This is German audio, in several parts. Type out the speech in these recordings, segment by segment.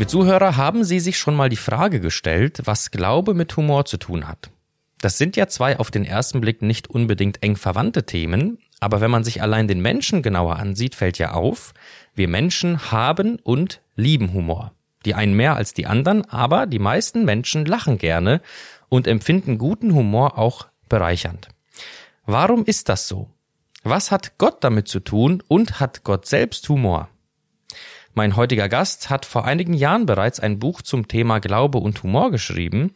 Liebe Zuhörer, haben Sie sich schon mal die Frage gestellt, was Glaube mit Humor zu tun hat? Das sind ja zwei auf den ersten Blick nicht unbedingt eng verwandte Themen, aber wenn man sich allein den Menschen genauer ansieht, fällt ja auf, wir Menschen haben und lieben Humor. Die einen mehr als die anderen, aber die meisten Menschen lachen gerne und empfinden guten Humor auch bereichernd. Warum ist das so? Was hat Gott damit zu tun und hat Gott selbst Humor? Mein heutiger Gast hat vor einigen Jahren bereits ein Buch zum Thema Glaube und Humor geschrieben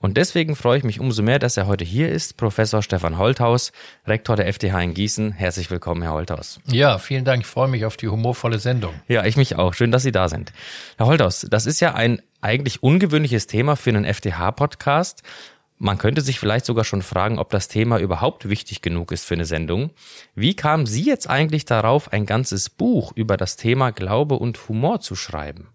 und deswegen freue ich mich umso mehr, dass er heute hier ist, Professor Stefan Holthaus, Rektor der FTH in Gießen. Herzlich willkommen, Herr Holthaus. Ja, vielen Dank. Ich freue mich auf die humorvolle Sendung. Ja, ich mich auch. Schön, dass Sie da sind. Herr Holthaus, das ist ja ein eigentlich ungewöhnliches Thema für einen FTH-Podcast. Man könnte sich vielleicht sogar schon fragen, ob das Thema überhaupt wichtig genug ist für eine Sendung. Wie kamen Sie jetzt eigentlich darauf, ein ganzes Buch über das Thema Glaube und Humor zu schreiben?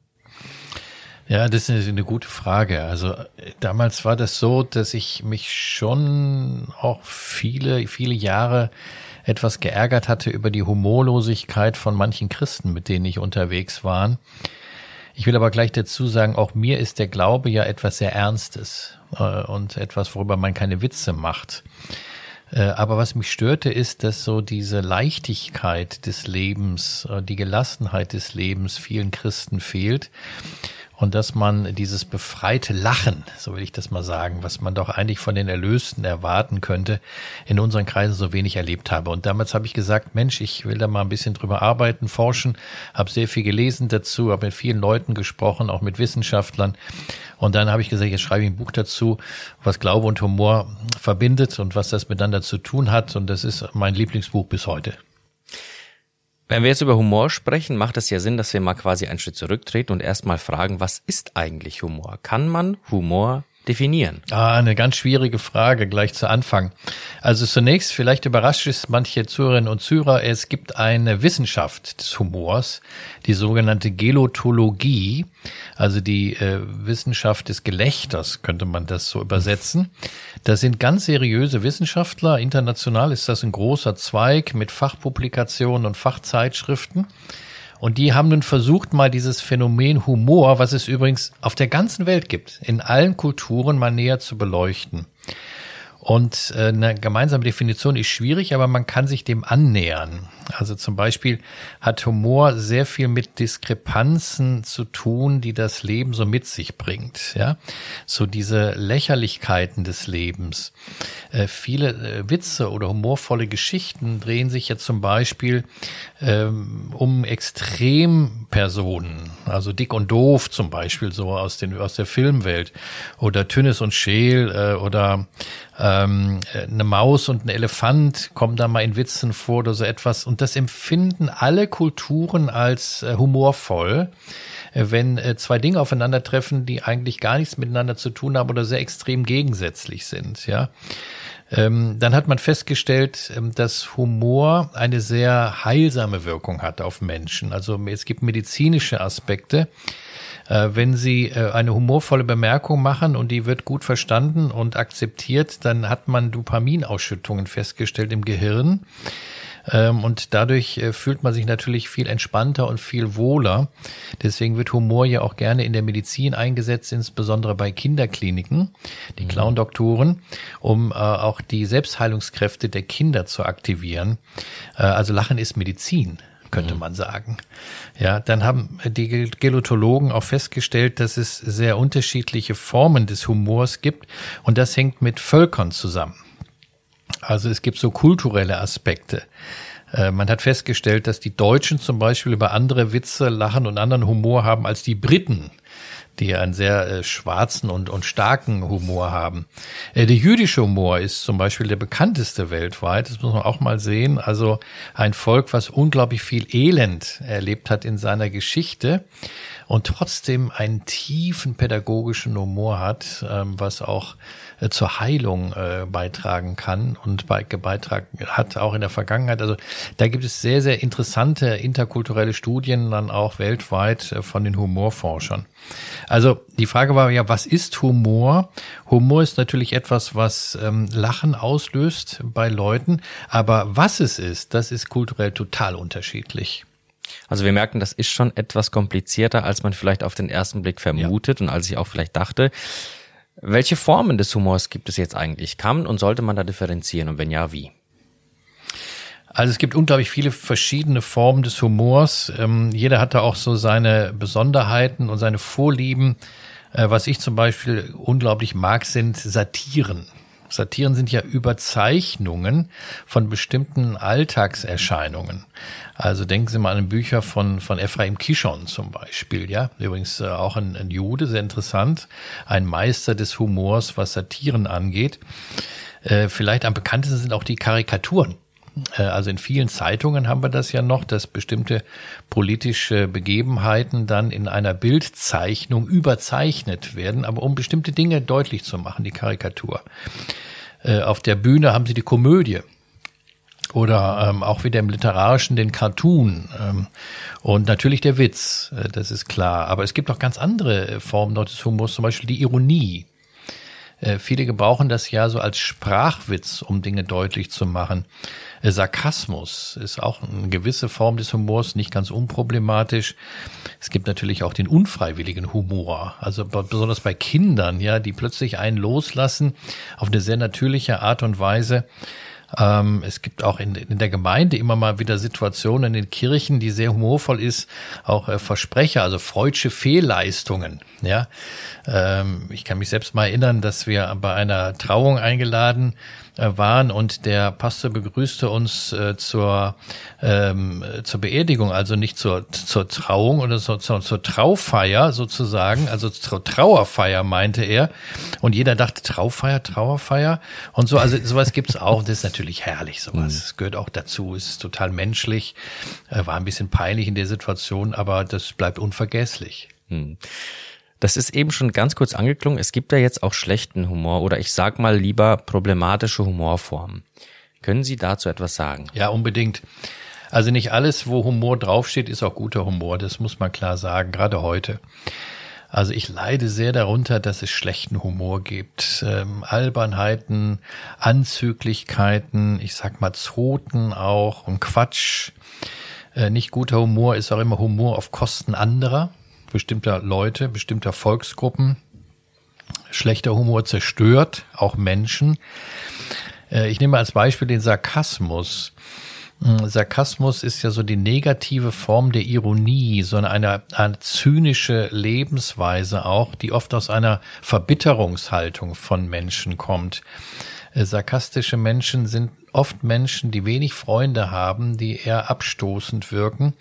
Ja, das ist eine gute Frage. Also damals war das so, dass ich mich schon auch viele, viele Jahre etwas geärgert hatte über die Humorlosigkeit von manchen Christen, mit denen ich unterwegs war. Ich will aber gleich dazu sagen, auch mir ist der Glaube ja etwas sehr Ernstes äh, und etwas, worüber man keine Witze macht. Äh, aber was mich störte, ist, dass so diese Leichtigkeit des Lebens, äh, die Gelassenheit des Lebens vielen Christen fehlt und dass man dieses befreite Lachen, so will ich das mal sagen, was man doch eigentlich von den Erlösten erwarten könnte, in unseren Kreisen so wenig erlebt habe. Und damals habe ich gesagt, Mensch, ich will da mal ein bisschen drüber arbeiten, forschen, habe sehr viel gelesen dazu, habe mit vielen Leuten gesprochen, auch mit Wissenschaftlern. Und dann habe ich gesagt, jetzt schreibe ich ein Buch dazu, was Glaube und Humor verbindet und was das miteinander zu tun hat. Und das ist mein Lieblingsbuch bis heute. Wenn wir jetzt über Humor sprechen, macht es ja Sinn, dass wir mal quasi einen Schritt zurücktreten und erstmal fragen, was ist eigentlich Humor? Kann man Humor definieren? Ah, eine ganz schwierige Frage gleich zu Anfang. Also zunächst, vielleicht überrascht es manche Zuhörerinnen und Zuhörer, es gibt eine Wissenschaft des Humors, die sogenannte Gelotologie, also die äh, Wissenschaft des Gelächters, könnte man das so übersetzen. Das sind ganz seriöse Wissenschaftler. International ist das ein großer Zweig mit Fachpublikationen und Fachzeitschriften. Und die haben nun versucht, mal dieses Phänomen Humor, was es übrigens auf der ganzen Welt gibt, in allen Kulturen mal näher zu beleuchten. Und äh, eine gemeinsame Definition ist schwierig, aber man kann sich dem annähern. Also zum Beispiel hat Humor sehr viel mit Diskrepanzen zu tun, die das Leben so mit sich bringt. Ja, so diese Lächerlichkeiten des Lebens. Äh, viele äh, Witze oder humorvolle Geschichten drehen sich ja zum Beispiel ähm, um Extrempersonen, also dick und doof zum Beispiel so aus den aus der Filmwelt oder Tünnes und Scheel äh, oder ähm, eine Maus und ein Elefant kommen da mal in Witzen vor oder so etwas. Und das empfinden alle Kulturen als äh, humorvoll, äh, wenn äh, zwei Dinge aufeinandertreffen, die eigentlich gar nichts miteinander zu tun haben oder sehr extrem gegensätzlich sind. Ja. Ähm, dann hat man festgestellt, ähm, dass Humor eine sehr heilsame Wirkung hat auf Menschen. Also es gibt medizinische Aspekte, äh, wenn Sie äh, eine humorvolle Bemerkung machen und die wird gut verstanden und akzeptiert, dann hat man Dopaminausschüttungen festgestellt im Gehirn. Ähm, und dadurch äh, fühlt man sich natürlich viel entspannter und viel wohler. Deswegen wird Humor ja auch gerne in der Medizin eingesetzt, insbesondere bei Kinderkliniken, die mhm. Clown-Doktoren, um auch die Selbstheilungskräfte der Kinder zu aktivieren. also Lachen ist Medizin könnte mhm. man sagen. Ja, dann haben die Gelotologen auch festgestellt, dass es sehr unterschiedliche Formen des Humors gibt und das hängt mit Völkern zusammen. Also es gibt so kulturelle Aspekte. Äh, man hat festgestellt, dass die Deutschen zum Beispiel über andere Witze lachen und anderen Humor haben als die Briten die einen sehr äh, schwarzen und, und starken Humor haben. Äh, der jüdische Humor ist zum Beispiel der bekannteste weltweit. Das muss man auch mal sehen. Also ein Volk, was unglaublich viel Elend erlebt hat in seiner Geschichte und trotzdem einen tiefen pädagogischen Humor hat, ähm, was auch äh, zur Heilung äh, beitragen kann und bei, beitragen hat, auch in der Vergangenheit. Also da gibt es sehr, sehr interessante interkulturelle Studien dann auch weltweit äh, von den Humorforschern. Also die Frage war ja, was ist Humor? Humor ist natürlich etwas, was ähm, Lachen auslöst bei Leuten, aber was es ist, das ist kulturell total unterschiedlich. Also wir merken, das ist schon etwas komplizierter, als man vielleicht auf den ersten Blick vermutet ja. und als ich auch vielleicht dachte. Welche Formen des Humors gibt es jetzt eigentlich? Kann und sollte man da differenzieren und wenn ja, wie? Also es gibt unglaublich viele verschiedene Formen des Humors. Ähm, jeder hat da auch so seine Besonderheiten und seine Vorlieben. Äh, was ich zum Beispiel unglaublich mag, sind Satiren. Satiren sind ja Überzeichnungen von bestimmten Alltagserscheinungen. Also denken Sie mal an Bücher von, von Ephraim Kishon zum Beispiel, ja. Übrigens äh, auch ein, ein Jude, sehr interessant. Ein Meister des Humors, was Satiren angeht. Äh, vielleicht am bekanntesten sind auch die Karikaturen. Äh, also in vielen Zeitungen haben wir das ja noch, dass bestimmte politische Begebenheiten dann in einer Bildzeichnung überzeichnet werden, aber um bestimmte Dinge deutlich zu machen, die Karikatur. Äh, auf der Bühne haben sie die Komödie oder ähm, auch wieder im Literarischen den Cartoon ähm, und natürlich der Witz, äh, das ist klar. Aber es gibt auch ganz andere Formen dort des Humors, zum Beispiel die Ironie. Äh, viele gebrauchen das ja so als Sprachwitz, um Dinge deutlich zu machen. Äh, Sarkasmus ist auch eine gewisse Form des Humors, nicht ganz unproblematisch. Es gibt natürlich auch den unfreiwilligen Humor, also besonders bei Kindern, ja, die plötzlich einen loslassen auf eine sehr natürliche Art und Weise. Ähm, es gibt auch in, in, der Gemeinde immer mal wieder Situationen in den Kirchen, die sehr humorvoll ist, auch äh, Versprecher, also freudsche Fehlleistungen. Ja, ähm, ich kann mich selbst mal erinnern, dass wir bei einer Trauung eingeladen äh, waren und der Pastor begrüßte uns äh, zur, ähm, zur Beerdigung, also nicht zur, zur Trauung oder so, zur, zur Traufeier sozusagen, also zur Trauerfeier meinte er. Und jeder dachte Traufeier, Trauerfeier und so. Also sowas gibt's auch. Das ist natürlich herrlich, sowas. Mhm. Es gehört auch dazu. Es ist total menschlich. Äh, war ein bisschen peinlich in der Situation, aber das bleibt unvergesslich. Mhm. Das ist eben schon ganz kurz angeklungen. Es gibt da jetzt auch schlechten Humor oder ich sag mal lieber problematische Humorformen. Können Sie dazu etwas sagen? Ja, unbedingt. Also nicht alles, wo Humor draufsteht, ist auch guter Humor. Das muss man klar sagen, gerade heute. Also ich leide sehr darunter, dass es schlechten Humor gibt. Ähm, Albernheiten, Anzüglichkeiten, ich sag mal Zoten auch und Quatsch. Äh, nicht guter Humor ist auch immer Humor auf Kosten anderer bestimmter Leute, bestimmter Volksgruppen. Schlechter Humor zerstört auch Menschen. Äh, ich nehme als Beispiel den Sarkasmus. Hm, Sarkasmus ist ja so die negative Form der Ironie, so eine, eine zynische Lebensweise auch, die oft aus einer Verbitterungshaltung von Menschen kommt. Äh, sarkastische Menschen sind oft Menschen, die wenig Freunde haben, die eher abstoßend wirken.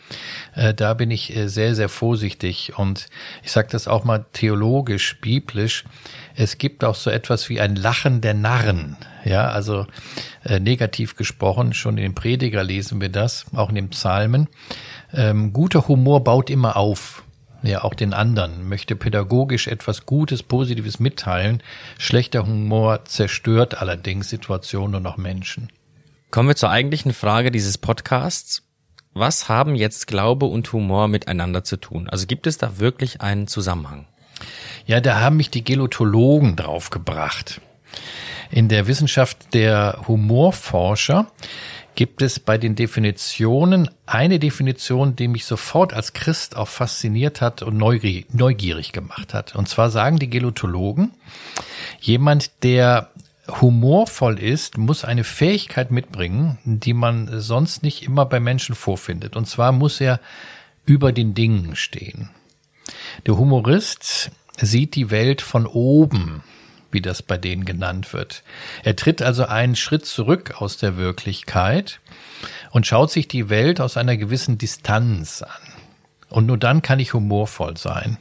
Äh, da bin ich äh, sehr, sehr vorsichtig. Und ich sage das auch mal theologisch, biblisch. Es gibt auch so etwas wie ein Lachen der Narren. Ja, also negativ gesprochen, schon in den Prediger lesen wir das, auch in den Psalmen. Ähm, guter Humor baut immer auf ja auch den anderen, möchte pädagogisch etwas Gutes, Positives mitteilen. Schlechter Humor zerstört allerdings Situationen und auch Menschen. Kommen wir zur eigentlichen Frage dieses Podcasts. Was haben jetzt Glaube und Humor miteinander zu tun? Also gibt es da wirklich einen Zusammenhang? Ja, da haben mich die Gelotologen draufgebracht. In der Wissenschaft der Humorforscher gibt es bei den Definitionen eine Definition, die mich sofort als Christ auch fasziniert hat und neugierig gemacht hat. Und zwar sagen die Gelotologen, jemand, der humorvoll ist, muss eine Fähigkeit mitbringen, die man sonst nicht immer bei Menschen vorfindet. Und zwar muss er über den Dingen stehen. Der Humorist sieht die Welt von oben wie das bei denen genannt wird. Er tritt also einen Schritt zurück aus der Wirklichkeit und schaut sich die Welt aus einer gewissen Distanz an. Und nur dann kann ich humorvoll sein.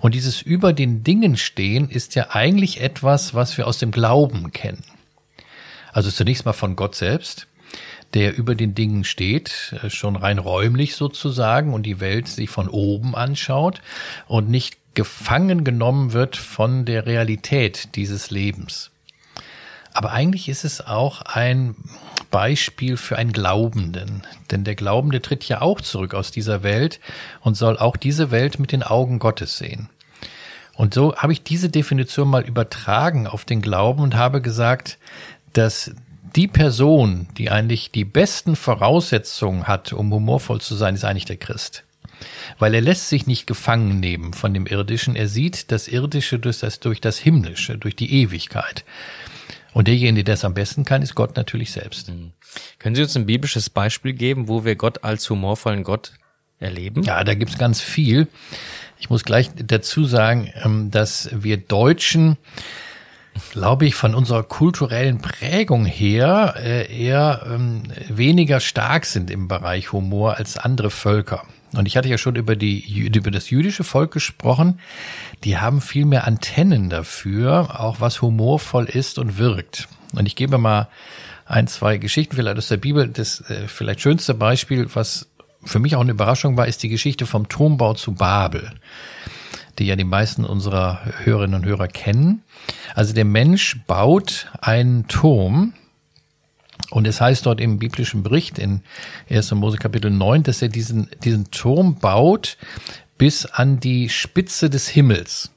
Und dieses über den Dingen stehen ist ja eigentlich etwas, was wir aus dem Glauben kennen. Also zunächst mal von Gott selbst, der über den Dingen steht, äh, schon rein räumlich sozusagen und die Welt sich von oben anschaut und nicht gefangen genommen wird von der Realität dieses Lebens. Aber eigentlich ist es auch ein Beispiel für einen Glaubenden. Denn der Glaubende tritt ja auch zurück aus dieser Welt und soll auch diese Welt mit den Augen Gottes sehen. Und so habe ich diese Definition mal übertragen auf den Glauben und habe gesagt, dass die Person, die eigentlich die besten Voraussetzungen hat, um humorvoll zu sein, ist eigentlich der Christ. Weil er lässt sich nicht gefangen nehmen von dem Irdischen. Er sieht das Irdische durch das, durch das Himmlische, durch die Ewigkeit. Und derjenige, der das am besten kann, ist Gott natürlich selbst. Mhm. Können Sie uns ein biblisches Beispiel geben, wo wir Gott als humorvollen Gott erleben? Ja, da gibt's ganz viel. Ich muss gleich dazu sagen, ähm, dass wir Deutschen glaube ich, von unserer kulturellen Prägung her äh, eher ähm, weniger stark sind im Bereich Humor als andere Völker. Und ich hatte ja schon über die über das jüdische Volk gesprochen. Die haben viel mehr Antennen dafür, auch was humorvoll ist und wirkt. Und ich gebe mal ein, zwei Geschichten vielleicht aus der Bibel. Das äh, vielleicht schönste Beispiel, was für mich auch eine Überraschung war, ist die Geschichte vom Turmbau zu Babel, die ja die meisten unserer Hörerinnen und Hörer kennen. Also der Mensch baut einen Turm, und es heißt dort im biblischen Bericht in 1. Mose Kapitel 9, dass er diesen, diesen Turm baut bis an die Spitze des Himmels.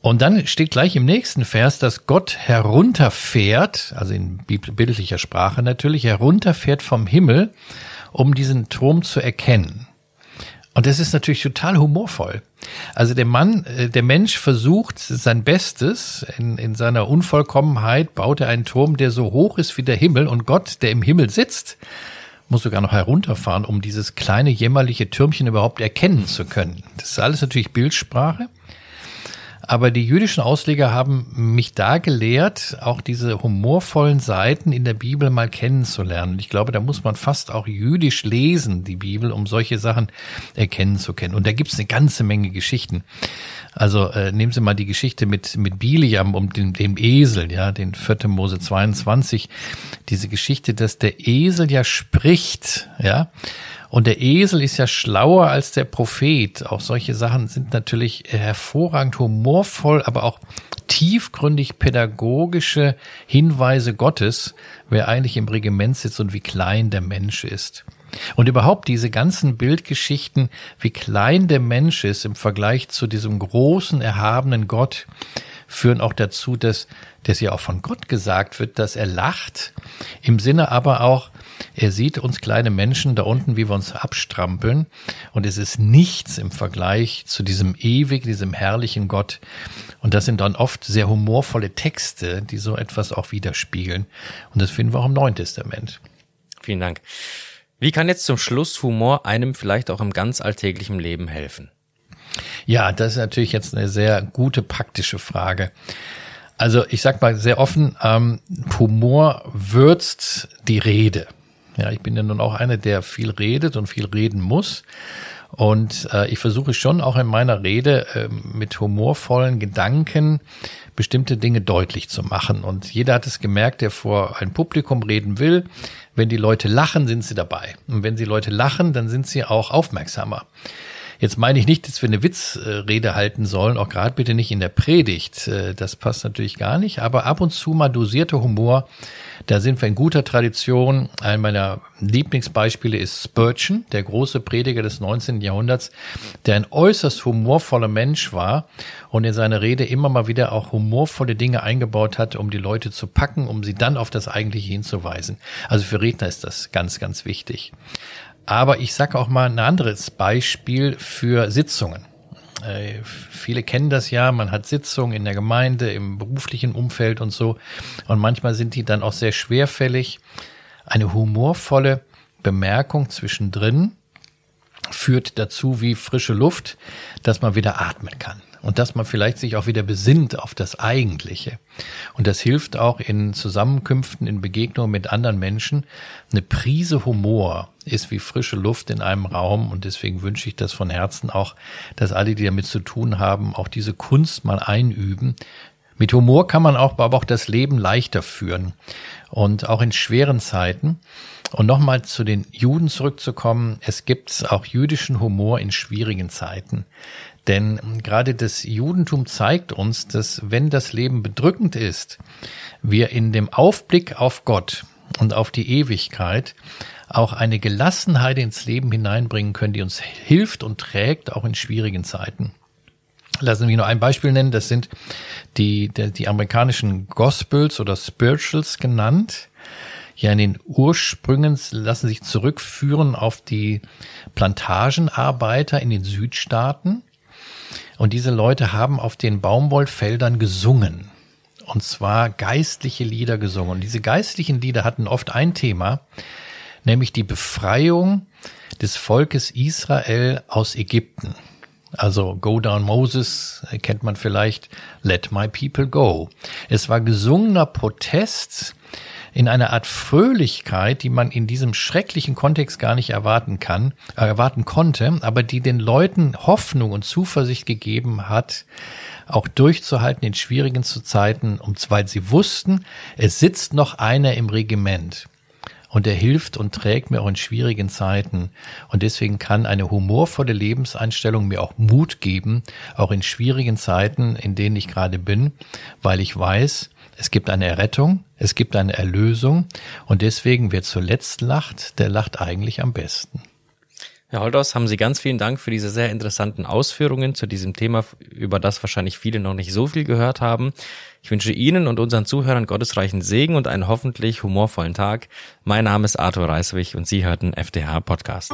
Und dann steht gleich im nächsten Vers, dass Gott herunterfährt, also in bildlicher Sprache natürlich, herunterfährt vom Himmel, um diesen Turm zu erkennen. Und das ist natürlich total humorvoll. Also der Mann, äh, der Mensch versucht sein Bestes in, in seiner Unvollkommenheit, baut er einen Turm, der so hoch ist wie der Himmel und Gott, der im Himmel sitzt, muss sogar noch herunterfahren, um dieses kleine jämmerliche Türmchen überhaupt erkennen zu können. Das ist alles natürlich Bildsprache. Aber die jüdischen Ausleger haben mich da gelehrt, auch diese humorvollen Seiten in der Bibel mal kennenzulernen. Ich glaube, da muss man fast auch jüdisch lesen, die Bibel, um solche Sachen erkennen zu können. Und da gibt es eine ganze Menge Geschichten. Also äh, nehmen Sie mal die Geschichte mit, mit Biliam um den, dem Esel, ja, den 4. Mose 22. Diese Geschichte, dass der Esel ja spricht, ja. Und der Esel ist ja schlauer als der Prophet. Auch solche Sachen sind natürlich hervorragend humorvoll, aber auch tiefgründig pädagogische Hinweise Gottes, wer eigentlich im Regiment sitzt und wie klein der Mensch ist. Und überhaupt diese ganzen Bildgeschichten, wie klein der Mensch ist im Vergleich zu diesem großen, erhabenen Gott, führen auch dazu, dass, dass ja auch von Gott gesagt wird, dass er lacht, im Sinne aber auch, er sieht uns kleine Menschen da unten, wie wir uns abstrampeln. Und es ist nichts im Vergleich zu diesem ewig, diesem herrlichen Gott. Und das sind dann oft sehr humorvolle Texte, die so etwas auch widerspiegeln. Und das finden wir auch im Neuen Testament. Vielen Dank. Wie kann jetzt zum Schluss Humor einem vielleicht auch im ganz alltäglichen Leben helfen? Ja, das ist natürlich jetzt eine sehr gute praktische Frage. Also ich sag mal sehr offen, ähm, Humor würzt die Rede. Ja, ich bin ja nun auch einer, der viel redet und viel reden muss. Und äh, ich versuche schon auch in meiner Rede äh, mit humorvollen Gedanken bestimmte Dinge deutlich zu machen. Und jeder hat es gemerkt, der vor ein Publikum reden will. Wenn die Leute lachen, sind sie dabei. Und wenn die Leute lachen, dann sind sie auch aufmerksamer. Jetzt meine ich nicht, dass wir eine Witzrede halten sollen, auch gerade bitte nicht in der Predigt. Äh, das passt natürlich gar nicht, aber ab und zu mal dosierter Humor, da sind wir in guter Tradition. Ein meiner Lieblingsbeispiele ist Spurgeon, der große Prediger des 19. Jahrhunderts, der ein äußerst humorvoller Mensch war und in seine Rede immer mal wieder auch humorvolle Dinge eingebaut hat, um die Leute zu packen, um sie dann auf das Eigentliche hinzuweisen. Also für Redner ist das ganz, ganz wichtig. Aber ich sage auch mal ein anderes Beispiel für Sitzungen. Äh, viele kennen das ja, man hat Sitzungen in der Gemeinde, im beruflichen Umfeld und so. Und manchmal sind die dann auch sehr schwerfällig. Eine humorvolle Bemerkung zwischendrin führt dazu wie frische Luft, dass man wieder atmen kann und dass man vielleicht sich auch wieder besinnt auf das Eigentliche. Und das hilft auch in Zusammenkünften, in Begegnungen mit anderen Menschen. Eine Prise Humor ist wie frische Luft in einem Raum und deswegen wünsche ich das von Herzen auch, dass alle, die damit zu tun haben, auch diese Kunst mal einüben. Mit Humor kann man auch, aber auch das Leben leichter führen und auch in schweren Zeiten. Und nochmal zu den Juden zurückzukommen. Es gibt auch jüdischen Humor in schwierigen Zeiten. Denn gerade das Judentum zeigt uns, dass wenn das Leben bedrückend ist, wir in dem Aufblick auf Gott und auf die Ewigkeit auch eine Gelassenheit ins Leben hineinbringen können, die uns hilft und trägt, auch in schwierigen Zeiten. Lassen Sie mich nur ein Beispiel nennen. Das sind die, die, die amerikanischen Gospels oder Spirituals genannt. Ja, in den Ursprüngen lassen sich zurückführen auf die Plantagenarbeiter in den Südstaaten. Und diese Leute haben auf den Baumwollfeldern gesungen. Und zwar geistliche Lieder gesungen. Und diese geistlichen Lieder hatten oft ein Thema, nämlich die Befreiung des Volkes Israel aus Ägypten. Also Go Down Moses kennt man vielleicht, Let My People Go. Es war gesungener Protest in einer Art Fröhlichkeit, die man in diesem schrecklichen Kontext gar nicht erwarten kann, äh, erwarten konnte, aber die den Leuten Hoffnung und Zuversicht gegeben hat, auch durchzuhalten in schwierigen Zeiten, weil sie wussten, es sitzt noch einer im Regiment und er hilft und trägt mir auch in schwierigen Zeiten. Und deswegen kann eine humorvolle Lebenseinstellung mir auch Mut geben, auch in schwierigen Zeiten, in denen ich gerade bin, weil ich weiß, es gibt eine Errettung, es gibt eine Erlösung und deswegen, wer zuletzt lacht, der lacht eigentlich am besten. Herr Holdos, haben Sie ganz vielen Dank für diese sehr interessanten Ausführungen zu diesem Thema, über das wahrscheinlich viele noch nicht so viel gehört haben. Ich wünsche Ihnen und unseren Zuhörern gottesreichen Segen und einen hoffentlich humorvollen Tag. Mein Name ist Arthur Reiswig und Sie hörten FDH Podcast.